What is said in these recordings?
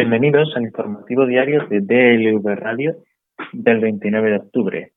Bienvenidos al informativo diario de DLV Radio del 29 de octubre.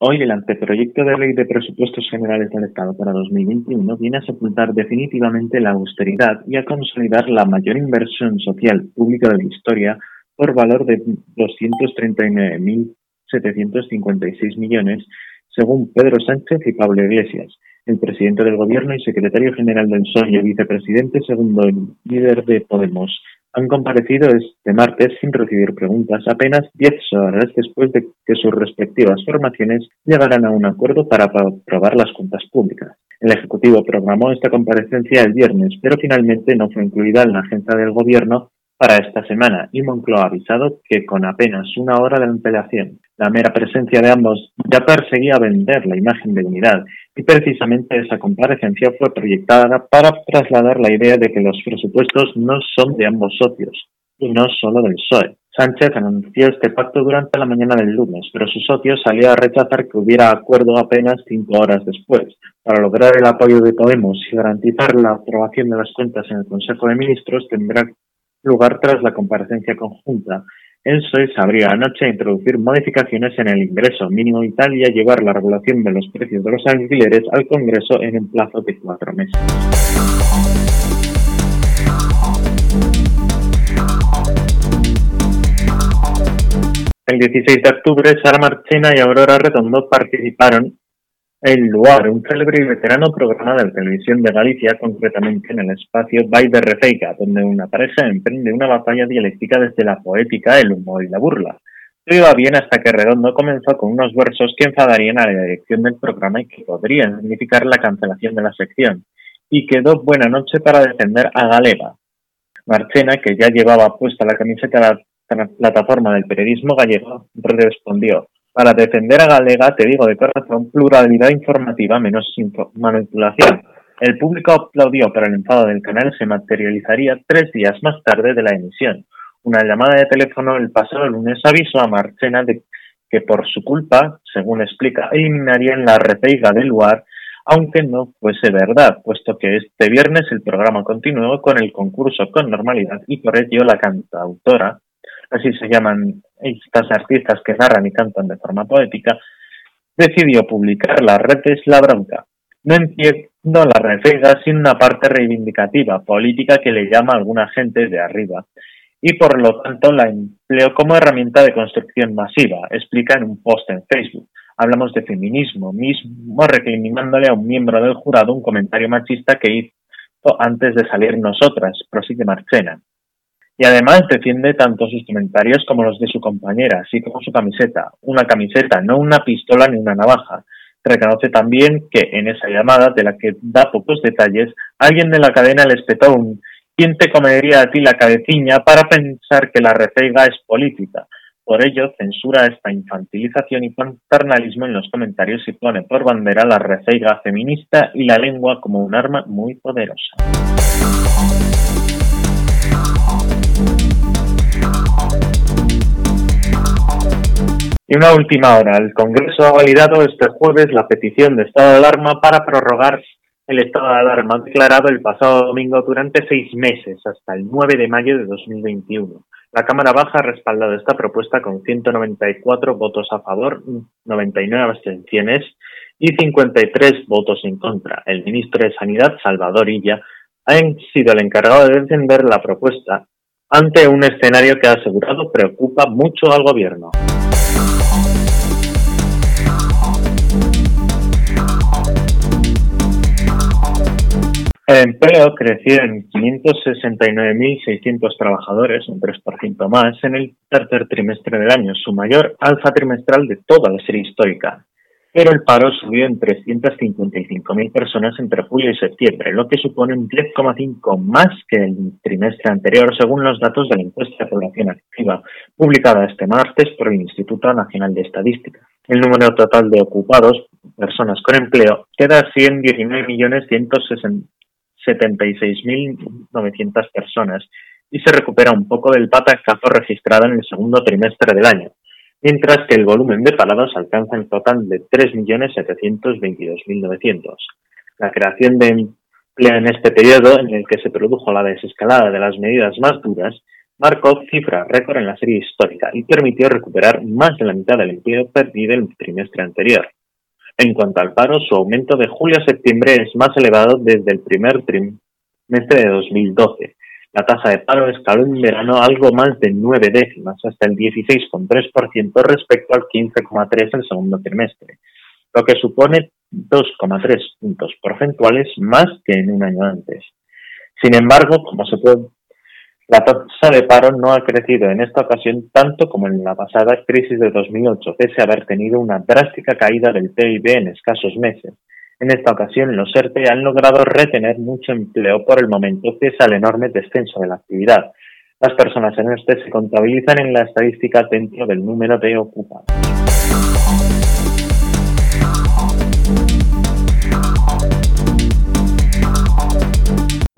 Hoy el anteproyecto de ley de presupuestos generales del Estado para 2021 viene a sepultar definitivamente la austeridad y a consolidar la mayor inversión social pública de la historia por valor de 239.756 millones, según Pedro Sánchez y Pablo Iglesias, el presidente del Gobierno y secretario general del PSOE y vicepresidente segundo líder de Podemos han comparecido este martes sin recibir preguntas apenas 10 horas después de que sus respectivas formaciones llegaran a un acuerdo para aprobar las cuentas públicas. El Ejecutivo programó esta comparecencia el viernes, pero finalmente no fue incluida en la agenda del Gobierno para esta semana y Moncloa ha avisado que con apenas una hora de antelación, la mera presencia de ambos ya perseguía vender la imagen de unidad y precisamente esa comparecencia fue proyectada para trasladar la idea de que los presupuestos no son de ambos socios y no solo del PSOE. Sánchez anunció este pacto durante la mañana del lunes, pero su socio salió a rechazar que hubiera acuerdo apenas cinco horas después. Para lograr el apoyo de Podemos y garantizar la aprobación de las cuentas en el Consejo de Ministros, tendrá lugar tras la comparecencia conjunta. El PSOE sabría anoche introducir modificaciones en el ingreso mínimo vital y a llevar la regulación de los precios de los alquileres al Congreso en un plazo de cuatro meses. El 16 de octubre, Sara Marchena y Aurora Redondo participaron el Luar, un célebre y veterano programa de la televisión de Galicia, concretamente en el espacio Baile Refeica, donde una pareja emprende una batalla dialéctica desde la poética, el humor y la burla. Todo iba bien hasta que Redondo comenzó con unos versos que enfadarían a la dirección del programa y que podrían significar la cancelación de la sección. Y quedó buena noche para defender a Galega. Marchena, que ya llevaba puesta la camiseta de la plataforma del periodismo gallego, respondió para defender a Galega, te digo de corazón, pluralidad informativa menos manipulación. El público aplaudió, pero el enfado del canal se materializaría tres días más tarde de la emisión. Una llamada de teléfono el pasado lunes avisó a Marchena de que por su culpa, según explica, eliminarían la repeiga del lugar, aunque no fuese verdad, puesto que este viernes el programa continuó con el concurso con normalidad y por ello la cantautora así se llaman estas artistas que narran y cantan de forma poética, decidió publicar las redes La Bronca. No entiendo la refega sin una parte reivindicativa, política que le llama a alguna gente de arriba, y por lo tanto la empleo como herramienta de construcción masiva, explica en un post en Facebook. Hablamos de feminismo, mismo recriminándole a un miembro del jurado un comentario machista que hizo antes de salir nosotras, prosigue Marchena. Y además defiende tanto sus comentarios como los de su compañera, así como su camiseta. Una camiseta, no una pistola ni una navaja. Reconoce también que en esa llamada, de la que da pocos detalles, alguien de la cadena le espetó un ¿Quién te comería a ti la cabeciña para pensar que la refeiga es política? Por ello, censura esta infantilización y paternalismo en los comentarios y pone por bandera la refeiga feminista y la lengua como un arma muy poderosa. Y una última hora. El Congreso ha validado este jueves la petición de estado de alarma para prorrogar el estado de alarma declarado el pasado domingo durante seis meses, hasta el 9 de mayo de 2021. La Cámara Baja ha respaldado esta propuesta con 194 votos a favor, 99 abstenciones y 53 votos en contra. El ministro de Sanidad, Salvador Illa, ha sido el encargado de defender la propuesta ante un escenario que ha asegurado preocupa mucho al gobierno. El empleo creció en 569.600 trabajadores, un 3% más, en el tercer trimestre del año, su mayor alza trimestral de toda la serie histórica. Pero el paro subió en 355.000 personas entre julio y septiembre, lo que supone un 10,5 más que el trimestre anterior, según los datos de la encuesta de población activa, publicada este martes por el Instituto Nacional de Estadística. El número total de ocupados, personas con empleo, queda así en 19.160 76.900 personas y se recupera un poco del patacazo registrado en el segundo trimestre del año, mientras que el volumen de parados alcanza el total de 3.722.900. La creación de empleo en este periodo, en el que se produjo la desescalada de las medidas más duras, marcó cifra récord en la serie histórica y permitió recuperar más de la mitad del empleo perdido el trimestre anterior. En cuanto al paro, su aumento de julio a septiembre es más elevado desde el primer trimestre de 2012. La tasa de paro escaló en verano algo más de nueve décimas, hasta el 16,3% respecto al 15,3% el segundo trimestre, lo que supone 2,3 puntos porcentuales más que en un año antes. Sin embargo, como se puede la tasa de paro no ha crecido en esta ocasión tanto como en la pasada crisis de 2008, pese a haber tenido una drástica caída del PIB en escasos meses. En esta ocasión, los ERTE han logrado retener mucho empleo por el momento, pese al enorme descenso de la actividad. Las personas en este se contabilizan en la estadística dentro del número de ocupados.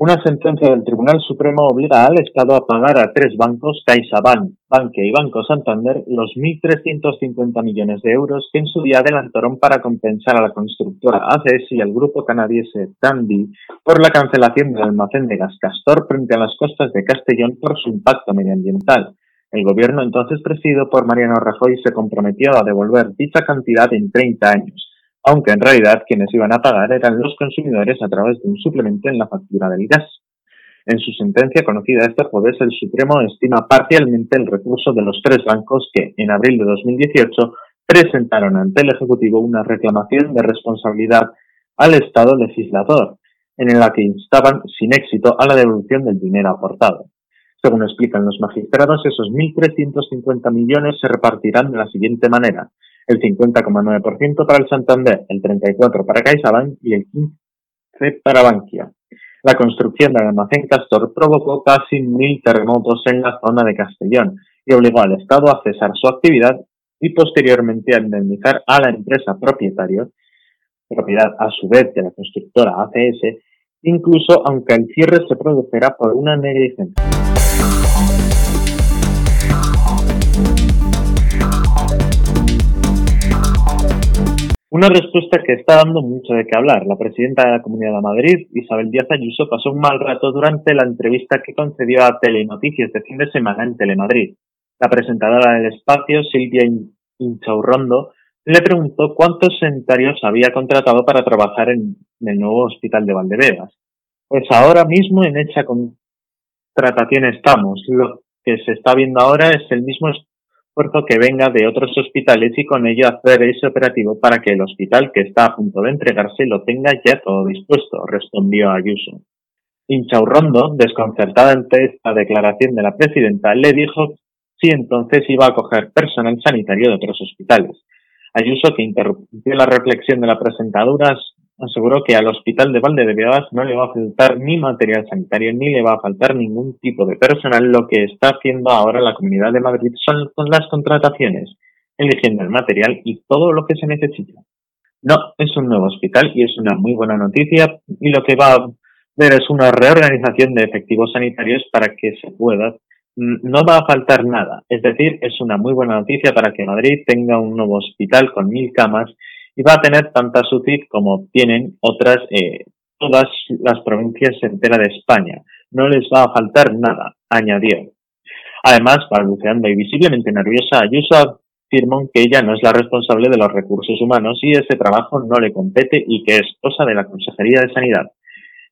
Una sentencia del Tribunal Supremo obliga al Estado a pagar a tres bancos, CaixaBank, Banque y Banco Santander, los 1.350 millones de euros que en su día adelantaron para compensar a la constructora ACS y al grupo canadiense Tandy por la cancelación del almacén de gas Castor frente a las costas de Castellón por su impacto medioambiental. El gobierno entonces presidido por Mariano Rajoy se comprometió a devolver dicha cantidad en 30 años aunque en realidad quienes iban a pagar eran los consumidores a través de un suplemento en la factura del gas. En su sentencia conocida este jueves, el Supremo estima parcialmente el recurso de los tres bancos que, en abril de 2018, presentaron ante el Ejecutivo una reclamación de responsabilidad al Estado legislador, en la que instaban sin éxito a la devolución del dinero aportado. Según explican los magistrados, esos 1.350 millones se repartirán de la siguiente manera el 50,9% para el Santander, el 34% para CaixaBank y el 15% para Bankia. La construcción del almacén Castor provocó casi mil terremotos en la zona de Castellón y obligó al Estado a cesar su actividad y posteriormente a indemnizar a la empresa propietaria, propiedad a su vez de la constructora ACS, incluso aunque el cierre se produjera por una negligencia. Una respuesta que está dando mucho de qué hablar. La presidenta de la Comunidad de Madrid, Isabel Díaz Ayuso, pasó un mal rato durante la entrevista que concedió a Telenoticias de fin de semana en Telemadrid. La presentadora del espacio, Silvia Inchaurrondo, le preguntó cuántos sanitarios había contratado para trabajar en el nuevo hospital de Valdebebas. Pues ahora mismo en hecha contratación estamos. Lo que se está viendo ahora es el mismo esfuerzo que venga de otros hospitales y con ello hacer ese operativo para que el hospital que está a punto de entregarse lo tenga ya todo dispuesto, respondió Ayuso. Inchaurrondo, desconcertada ante esta declaración de la presidenta, le dijo si entonces iba a coger personal sanitario de otros hospitales. Ayuso, que interrumpió la reflexión de la presentadora, aseguró que al hospital de Valdebebas no le va a faltar ni material sanitario ni le va a faltar ningún tipo de personal. Lo que está haciendo ahora la Comunidad de Madrid son las contrataciones, eligiendo el material y todo lo que se necesita. No, es un nuevo hospital y es una muy buena noticia y lo que va a ver es una reorganización de efectivos sanitarios para que se pueda no va a faltar nada. Es decir, es una muy buena noticia para que Madrid tenga un nuevo hospital con mil camas y va a tener tantas UCI como tienen otras, eh, todas las provincias enteras de España. No les va a faltar nada, añadió. Además, balbuceando y visiblemente nerviosa, Ayuso afirmó que ella no es la responsable de los recursos humanos y ese trabajo no le compete y que es cosa de la Consejería de Sanidad.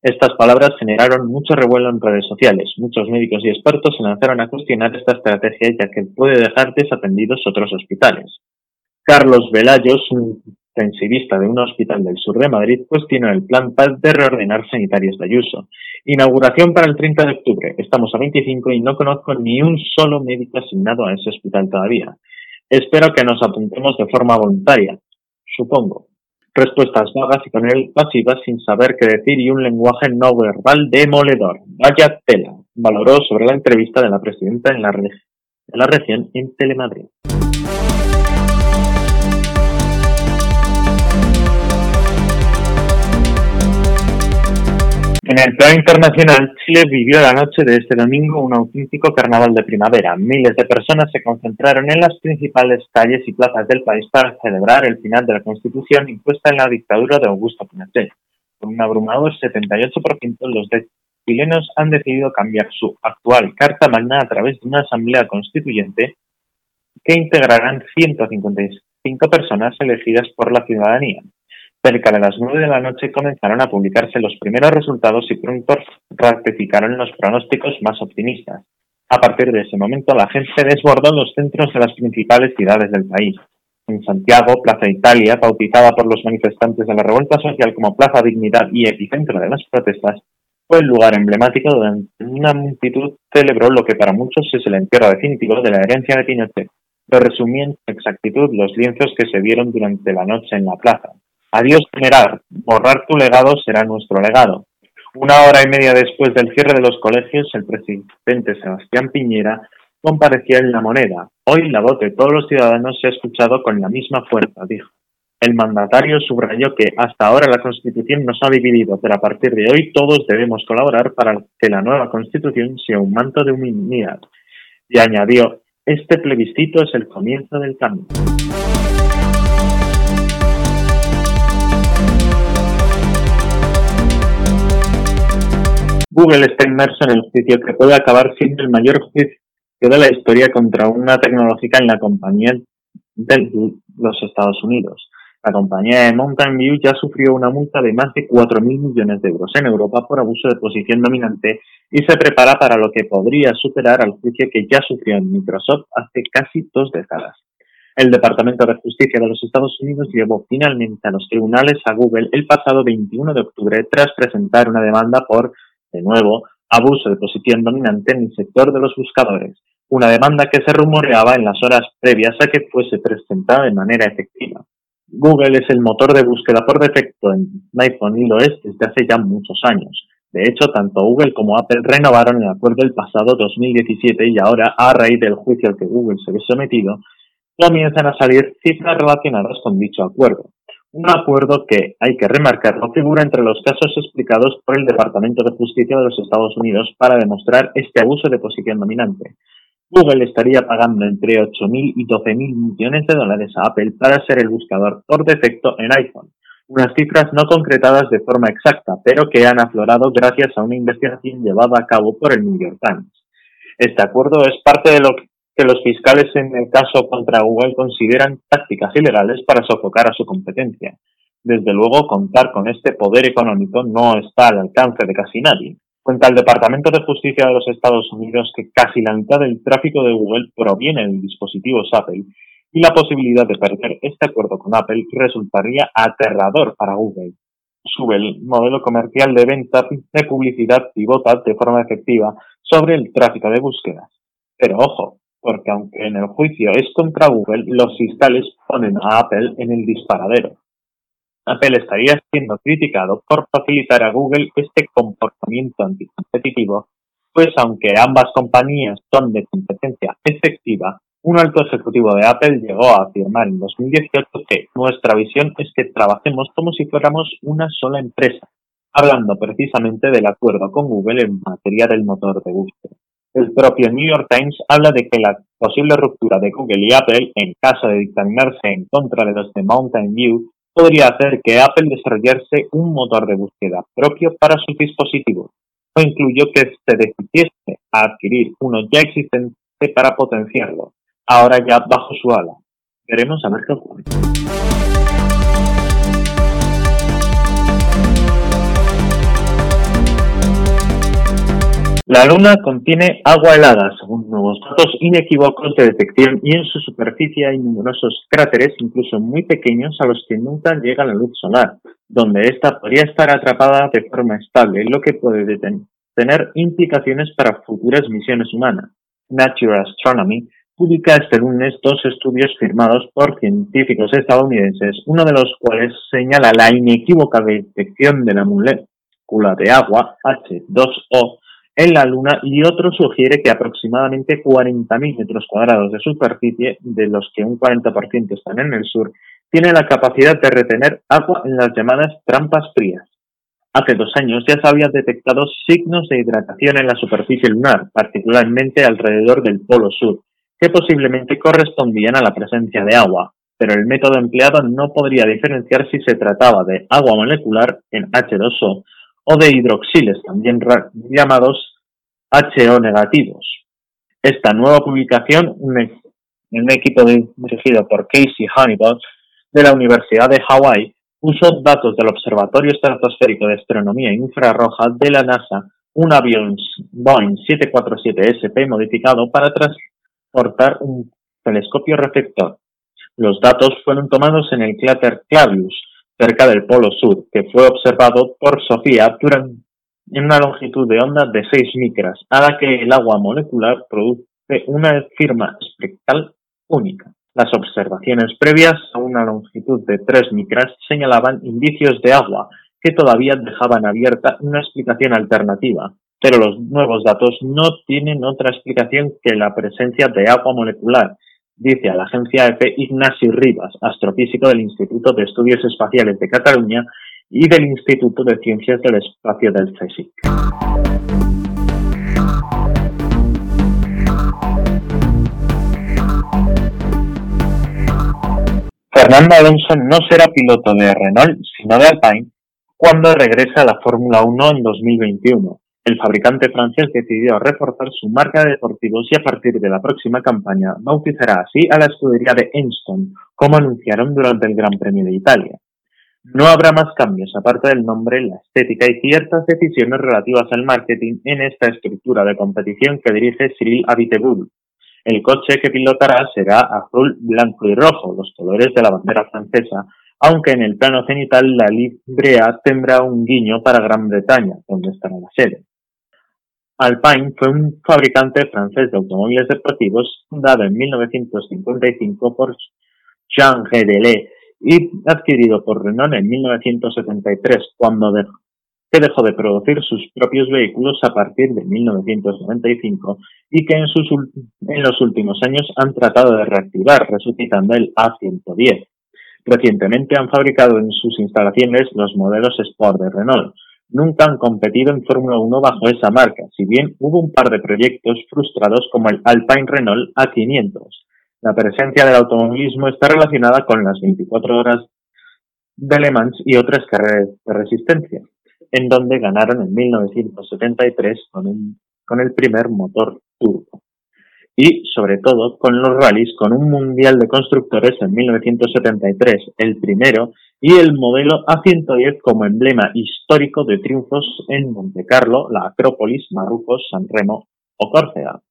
Estas palabras generaron mucho revuelo en redes sociales. Muchos médicos y expertos se lanzaron a cuestionar esta estrategia ya que puede dejar desatendidos otros hospitales. Carlos Velayos, un intensivista de un hospital del sur de Madrid, cuestiona el plan de reordenar sanitarios de Ayuso. Inauguración para el 30 de octubre. Estamos a 25 y no conozco ni un solo médico asignado a ese hospital todavía. Espero que nos apuntemos de forma voluntaria. Supongo. Respuestas vagas y con él pasivas sin saber qué decir y un lenguaje no verbal demoledor. Vaya tela. Valoró sobre la entrevista de la presidenta en la, de la región en Telemadrid. En el plano internacional, Chile vivió la noche de este domingo un auténtico carnaval de primavera. Miles de personas se concentraron en las principales calles y plazas del país para celebrar el final de la Constitución impuesta en la dictadura de Augusto Pinochet. Con un abrumador 78% los chilenos han decidido cambiar su actual Carta Magna a través de una asamblea constituyente que integrarán 155 personas elegidas por la ciudadanía. Cerca de las nueve de la noche comenzaron a publicarse los primeros resultados y pronto ratificaron los pronósticos más optimistas. A partir de ese momento, la gente desbordó los centros de las principales ciudades del país. En Santiago, Plaza Italia, bautizada por los manifestantes de la revuelta social como Plaza Dignidad y epicentro de las protestas, fue el lugar emblemático donde una multitud celebró lo que para muchos es el entierro definitivo de la herencia de Pinochet. Lo resumí en exactitud los lienzos que se vieron durante la noche en la plaza. Adiós general, borrar tu legado será nuestro legado. Una hora y media después del cierre de los colegios, el presidente Sebastián Piñera comparecía en la moneda. Hoy la voz de todos los ciudadanos se ha escuchado con la misma fuerza, dijo. El mandatario subrayó que hasta ahora la Constitución nos ha dividido, pero a partir de hoy todos debemos colaborar para que la nueva Constitución sea un manto de humanidad. Y añadió, este plebiscito es el comienzo del cambio. Google está inmerso en el juicio que puede acabar siendo el mayor juicio de la historia contra una tecnológica en la compañía de los Estados Unidos. La compañía de Mountain View ya sufrió una multa de más de 4.000 millones de euros en Europa por abuso de posición dominante y se prepara para lo que podría superar al juicio que ya sufrió en Microsoft hace casi dos décadas. El Departamento de Justicia de los Estados Unidos llevó finalmente a los tribunales a Google el pasado 21 de octubre tras presentar una demanda por de nuevo, abuso de posición dominante en el sector de los buscadores, una demanda que se rumoreaba en las horas previas a que fuese presentada de manera efectiva. Google es el motor de búsqueda por defecto en iPhone y lo es desde hace ya muchos años. De hecho, tanto Google como Apple renovaron el acuerdo el pasado 2017 y ahora, a raíz del juicio al que Google se ve sometido, comienzan a salir cifras relacionadas con dicho acuerdo. Un acuerdo que, hay que remarcarlo, figura entre los casos explicados por el Departamento de Justicia de los Estados Unidos para demostrar este abuso de posición dominante. Google estaría pagando entre 8.000 y 12.000 millones de dólares a Apple para ser el buscador por defecto en iPhone, unas cifras no concretadas de forma exacta, pero que han aflorado gracias a una investigación llevada a cabo por el New York Times. Este acuerdo es parte de lo que que los fiscales en el caso contra Google consideran tácticas ilegales para sofocar a su competencia. Desde luego, contar con este poder económico no está al alcance de casi nadie. Cuenta el Departamento de Justicia de los Estados Unidos que casi la mitad del tráfico de Google proviene de dispositivos Apple y la posibilidad de perder este acuerdo con Apple resultaría aterrador para Google. Sube el modelo comercial de venta de publicidad pivota de forma efectiva sobre el tráfico de búsquedas. Pero ojo, porque aunque en el juicio es contra Google, los fiscales ponen a Apple en el disparadero. Apple estaría siendo criticado por facilitar a Google este comportamiento anticompetitivo, pues aunque ambas compañías son de competencia efectiva, un alto ejecutivo de Apple llegó a afirmar en 2018 que nuestra visión es que trabajemos como si fuéramos una sola empresa, hablando precisamente del acuerdo con Google en materia del motor de búsqueda. El propio New York Times habla de que la posible ruptura de Google y Apple, en caso de dictaminarse en contra de los de Mountain View, podría hacer que Apple desarrollase un motor de búsqueda propio para sus dispositivos, o incluyó que se decidiese a adquirir uno ya existente para potenciarlo, ahora ya bajo su ala. Veremos a ver qué ocurre. La Luna contiene agua helada, según nuevos datos inequívocos de detección, y en su superficie hay numerosos cráteres, incluso muy pequeños, a los que nunca llega la luz solar, donde ésta podría estar atrapada de forma estable, lo que puede tener implicaciones para futuras misiones humanas. Nature Astronomy publica este lunes dos estudios firmados por científicos estadounidenses, uno de los cuales señala la inequívoca detección de la molécula de agua, H2O, en la Luna y otro sugiere que aproximadamente 40.000 metros cuadrados de superficie, de los que un 40% están en el sur, tiene la capacidad de retener agua en las llamadas trampas frías. Hace dos años ya se habían detectado signos de hidratación en la superficie lunar, particularmente alrededor del polo sur, que posiblemente correspondían a la presencia de agua, pero el método empleado no podría diferenciar si se trataba de agua molecular en H2O o de hidroxiles, también llamados HO negativos. Esta nueva publicación, un, equipo dirigido por Casey Honeyball de la Universidad de Hawái, usó datos del Observatorio Estratosférico de Astronomía Infrarroja de la NASA, un avión Boeing 747SP modificado para transportar un telescopio reflector. Los datos fueron tomados en el cráter Clavius, cerca del Polo Sur, que fue observado por Sofía durante, en una longitud de onda de 6 micras, a la que el agua molecular produce una firma espectral única. Las observaciones previas a una longitud de 3 micras señalaban indicios de agua, que todavía dejaban abierta una explicación alternativa, pero los nuevos datos no tienen otra explicación que la presencia de agua molecular, dice a la agencia EFE Ignacio Rivas, astrofísico del Instituto de Estudios Espaciales de Cataluña y del Instituto de Ciencias del Espacio del CSIC. Fernando Alonso no será piloto de Renault, sino de Alpine, cuando regresa a la Fórmula 1 en 2021. El fabricante francés decidió reforzar su marca de deportivos y a partir de la próxima campaña bautizará así a la escudería de Enston, como anunciaron durante el Gran Premio de Italia. No habrá más cambios aparte del nombre, la estética y ciertas decisiones relativas al marketing en esta estructura de competición que dirige Cyril Abiteboul. El coche que pilotará será azul, blanco y rojo, los colores de la bandera francesa, aunque en el plano cenital la librea tendrá un guiño para Gran Bretaña, donde estará la sede. Alpine fue un fabricante francés de automóviles deportivos fundado en 1955 por Jean Gedelet y adquirido por Renault en 1973, cuando dejó, que dejó de producir sus propios vehículos a partir de 1995 y que en, sus, en los últimos años han tratado de reactivar, resucitando el A110. Recientemente han fabricado en sus instalaciones los modelos Sport de Renault, nunca han competido en Fórmula 1 bajo esa marca, si bien hubo un par de proyectos frustrados como el Alpine Renault A500. La presencia del automovilismo está relacionada con las 24 horas de Le Mans y otras carreras de resistencia, en donde ganaron en 1973 con, con el primer motor turbo y, sobre todo, con los rallies con un Mundial de Constructores en 1973, el primero, y el modelo A110 como emblema histórico de triunfos en Montecarlo, la Acrópolis, Marruecos, San Remo o Córcega.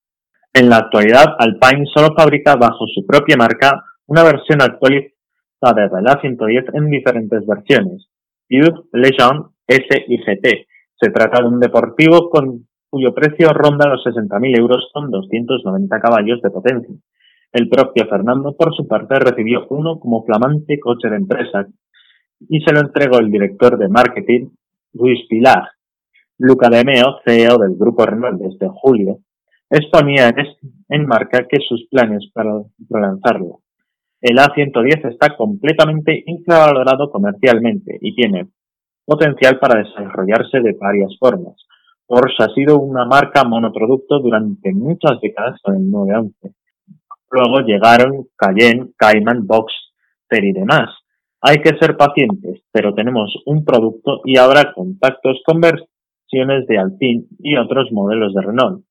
En la actualidad, Alpine solo fabrica bajo su propia marca una versión actualizada del A110 en diferentes versiones, Youth, Legend, S y GT. Se trata de un deportivo con cuyo precio ronda los 60.000 euros con 290 caballos de potencia. El propio Fernando, por su parte, recibió uno como flamante coche de empresa y se lo entregó el director de marketing, Luis Pilar. Luca de Meo, CEO del grupo Renault desde julio, exponía en marca que sus planes para relanzarlo. El A110 está completamente infravalorado comercialmente y tiene potencial para desarrollarse de varias formas. Porsche ha sido una marca monoproducto durante muchas décadas con el 911. Luego llegaron Cayenne, Cayman, Boxster y demás. Hay que ser pacientes, pero tenemos un producto y habrá contactos con versiones de Alpine y otros modelos de Renault.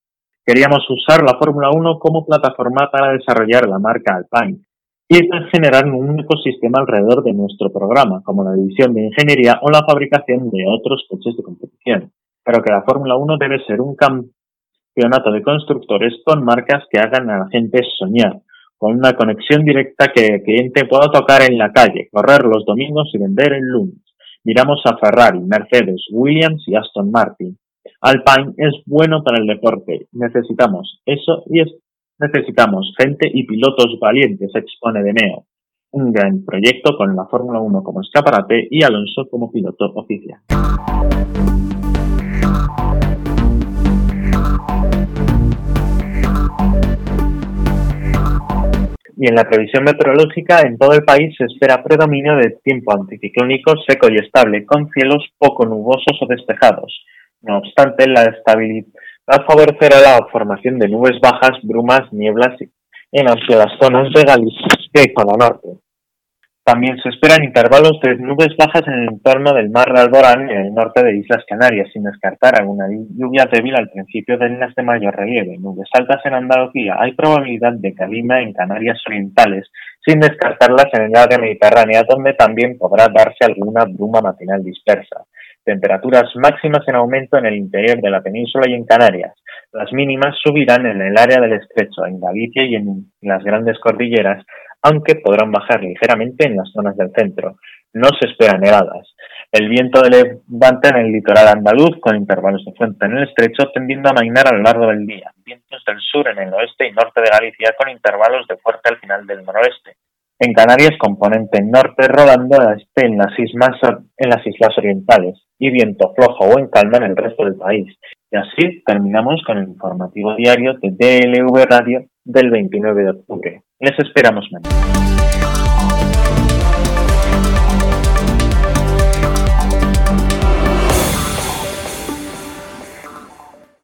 Queríamos usar la Fórmula 1 como plataforma para desarrollar la marca Alpine y generar un ecosistema alrededor de nuestro programa, como la división de ingeniería o la fabricación de otros coches de competición pero que la Fórmula 1 debe ser un campeonato de constructores con marcas que hagan a la gente soñar, con una conexión directa que el cliente pueda tocar en la calle, correr los domingos y vender el lunes. Miramos a Ferrari, Mercedes, Williams y Aston Martin. Alpine es bueno para el deporte. Necesitamos eso y es, necesitamos gente y pilotos valientes, expone De Meo. Un gran proyecto con la Fórmula 1 como escaparate y Alonso como piloto oficial. y en la previsión meteorológica en todo el país se espera predominio de tiempo anticiclónico seco y estable, con cielos poco nubosos o despejados. No obstante, la estabilidad favorecerá la formación de nubes bajas, brumas, nieblas en amplias zonas de Galicia y zona norte. También se esperan intervalos de nubes bajas en el entorno del mar de Alborán en el norte de Islas Canarias, sin descartar alguna lluvia débil al principio de líneas de mayor relieve. Nubes altas en Andalucía. Hay probabilidad de calima en Canarias Orientales, sin descartarlas en el área mediterránea, donde también podrá darse alguna bruma matinal dispersa. Temperaturas máximas en aumento en el interior de la península y en Canarias. Las mínimas subirán en el área del estrecho, en Galicia y en las grandes cordilleras, aunque podrán bajar ligeramente en las zonas del centro. No se esperan nevadas. El viento de levante en el litoral andaluz, con intervalos de fuente en el estrecho, tendiendo a mainar a lo largo del día. Vientos del sur en el oeste y norte de Galicia, con intervalos de fuerte al final del noroeste. En Canarias, componente norte rodando a este en las, islas, en las islas orientales y viento flojo o en calma en el resto del país. Y así terminamos con el informativo diario de DLV Radio del 29 de octubre. Les esperamos mañana.